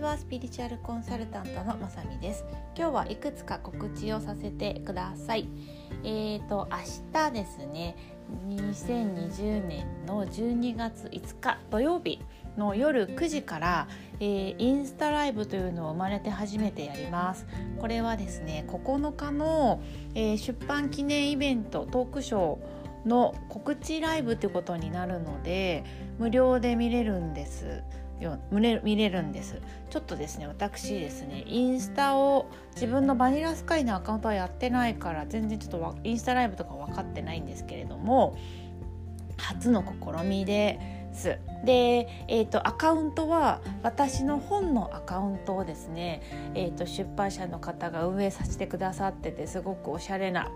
ちは。スピリチュアルコンサルタントのまさみです。今日はいくつか告知をさせてください。えーと明日ですね2020年の12月5日土曜日の夜9時から、えー、インスタライブというのを生まれて初めてやります。これはですね9日の、えー、出版記念イベントトークショーの告知ライブということになるので無料で見れるんです。よ見れ見れるんです。ちょっとですね私ですねインスタを自分のバニラスカイのアカウントはやってないから全然ちょっとインスタライブとか分かってないんですけれども初の試みでで、えーと、アカウントは私の本のアカウントをですね、えーと、出版社の方が運営させてくださっててすごくおしゃれな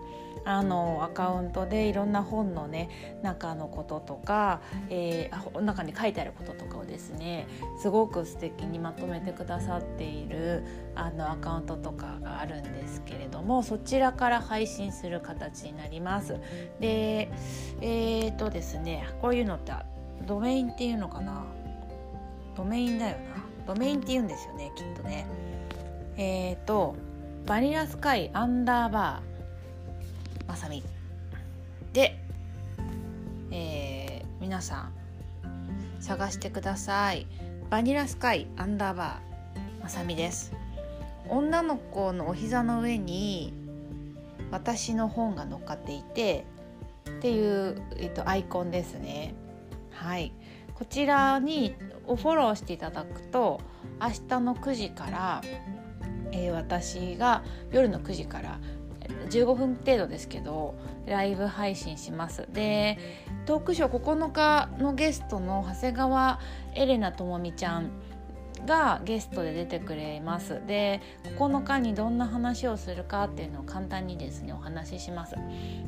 あのアカウントでいろんな本のね中のこととか、えー、中に書いてあることとかをですねすごく素敵にまとめてくださっているあのアカウントとかがあるんですけれどもそちらから配信する形になります。でえっ、ー、とですねこういうのってドメインっていうのかな？ドメインだよな。ドメインって言うんですよねきっとね。えっ、ー、とバニラスカイアンダーバーまさみで、えー、皆さん探してください。バニラスカイアンダーバーまさみです。女の子のお膝の上に私の本が乗っかっていてっていう、えっと、アイコンですね。はい。こちらにフォローしていただくと明日の9時から、えー、私が夜の9時から15分程度ですけどライブ配信します。でトークショー9日のゲストの長谷川エレナともみちゃんがゲストで出てくれます。で9日にどんな話をするかっていうのを簡単にですねお話しします。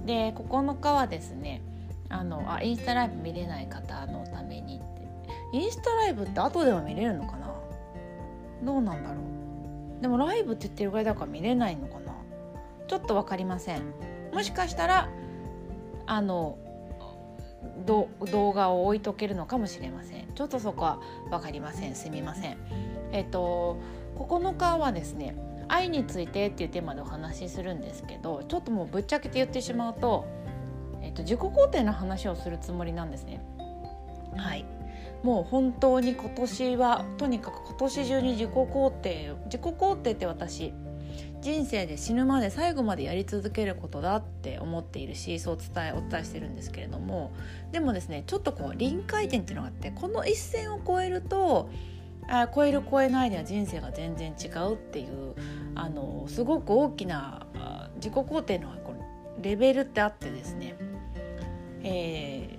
で9日はですねあのあインスタライブ見れない方のためにって。インスタライブって後でも見れるのかな？どうなんだろう。でもライブって言ってるぐらいだから見れないのかな。ちょっと分かりません。もしかしたらあの動画を置いとけるのかもしれません。ちょっとそこは分かりません。すみません。えっと9日はですね愛についてっていうテーマでお話しするんですけどちょっともうぶっちゃけて言ってしまうとと自己肯定の話をするつもりなんですね。はいもう本当に今年はとにかく今年中に自己肯定自己肯定って私人生で死ぬまで最後までやり続けることだって思っているしそう伝えお伝えしてるんですけれどもでもですねちょっとこう臨界点っていうのがあってこの一線を越えるとあ超える超えないでは人生が全然違うっていうあのすごく大きな自己肯定のレベルってあってですねえ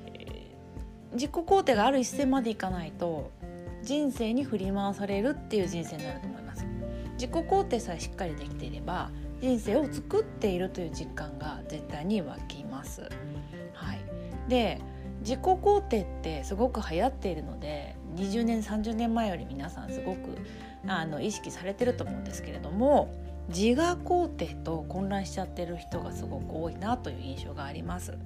ー、自己肯定がある一線までいかないと人生に振り回されるっていう人生になると思います。自己肯定さえしっかりできていれば人生を作っているという実感が絶対に湧きます。はい。で自己肯定ってすごく流行っているので20年30年前より皆さんすごくあの意識されてると思うんですけれども自我肯定と混乱しちゃってる人がすごく多いなという印象があります。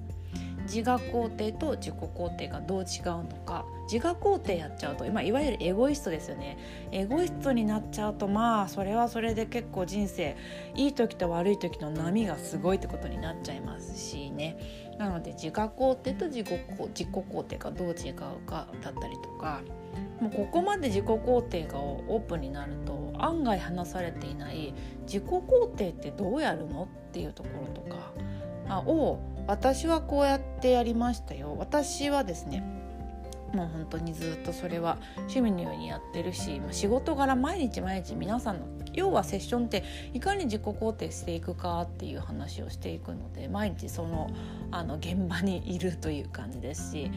自我肯定と自己肯定がどう違うのか。自我肯定やっちゃうと今いわゆるエゴイストですよね。エゴイストになっちゃうとまあそれはそれで結構人生いい時と悪い時の波がすごいってことになっちゃいますしね。なので自我肯定と自己自己肯定がどう違うかだったりとか。もうここまで自己肯定がオープンになると案外話されていない自己肯定ってどうやるのっていうところとか。を私はこうやってやりましたよ。私はですねもう本当にずっとそれは趣味のようにやってるし仕事柄毎日毎日皆さんの要はセッションっていかに自己肯定していくかっていう話をしていくので毎日そのあの現場にいるという感じですし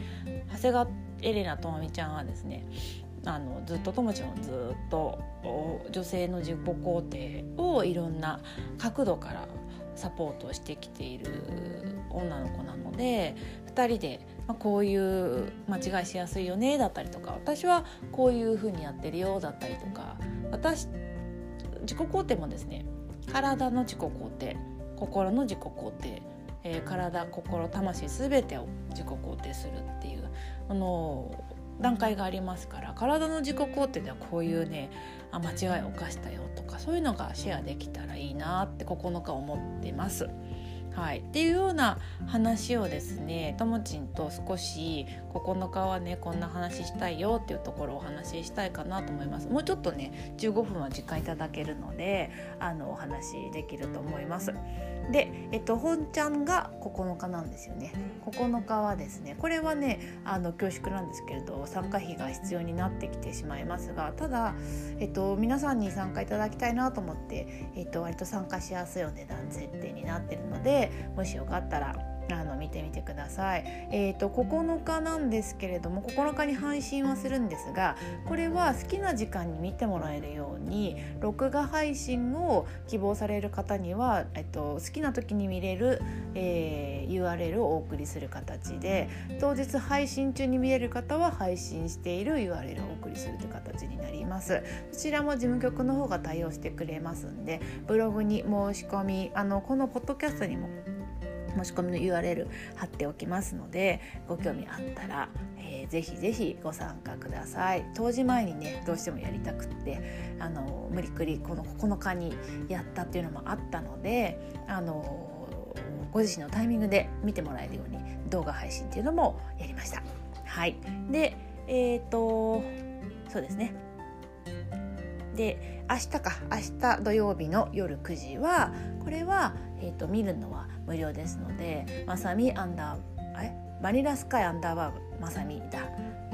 長谷川エレナともみちゃんはですねあのずっとともちゃんはずっと女性の自己肯定をいろんな角度からサポートをしてきている女の子なので2人で、まあ、こういう間違いしやすいよねだったりとか私はこういうふうにやってるよだったりとか私自己肯定もですね体の自己肯定心の自己肯定、えー、体心魂全てを自己肯定するっていうあの段階がありますから体の自己肯定ではこういうねあ間違いを犯したよとかそういうのがシェアできたらいいなって9日思ってます。はい、っていうような話をですねともちんと少し9日はねこんな話したいよっていうところをお話ししたいかなと思います。もうちょっとね15分は時間いただけるのであのお話できると思いますで、えっと、本ちゃんが9日なんですよね。9日はですねこれはねあの恐縮なんですけれど参加費が必要になってきてしまいますがただ、えっと、皆さんに参加いただきたいなと思って、えっと、割と参加しやすいお値段設定になってるのでもしよかったらあの見てみてください。えーと、9日なんですけれども9日に配信はするんですがこれは好きな時間に見てもらえるように録画配信を希望される方には、えっと、好きな時に見れる、えー、URL をお送りする形で当日配信中に見れる方は配信している URL をお送りするという形になります。こちらも事務局の方が対応してくれますんでブログに申し込みあのこのポッドキャストにも申し込みの URL 貼っておきますのでご興味あったら、えー、ぜひぜひご参加ください。当時前にねどうしてもやりたくってあの無理くりこの9日にやったっていうのもあったのであのご自身のタイミングで見てもらえるように動画配信っていうのもやりました。はい。でえっ、ー、とそうですね。で明日か明日土曜日の夜9時はこれは、えーと、見るのは無料ですのでまさみアンダーえ？バニラスカイアンダーバーまさみだ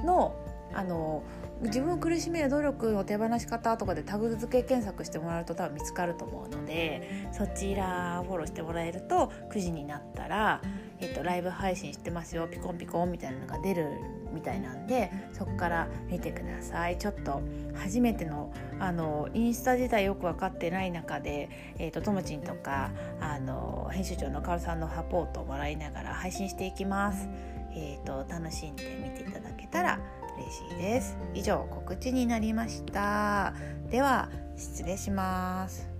のあの自分を苦しめる努力の手放し方とかでタグ付け検索してもらうと多分見つかると思うのでそちらフォローしてもらえると9時になったら、えっと、ライブ配信してますよピコンピコンみたいなのが出るみたいなんでそこから見てください。ちょっと初めてのあのインスタ自体よく分かってない中で、えーと、ともちんとかあの編集長のかおさんのサポートをもらいながら配信していきます。えーと楽しんで見ていただけたら嬉しいです。以上告知になりました。では失礼します。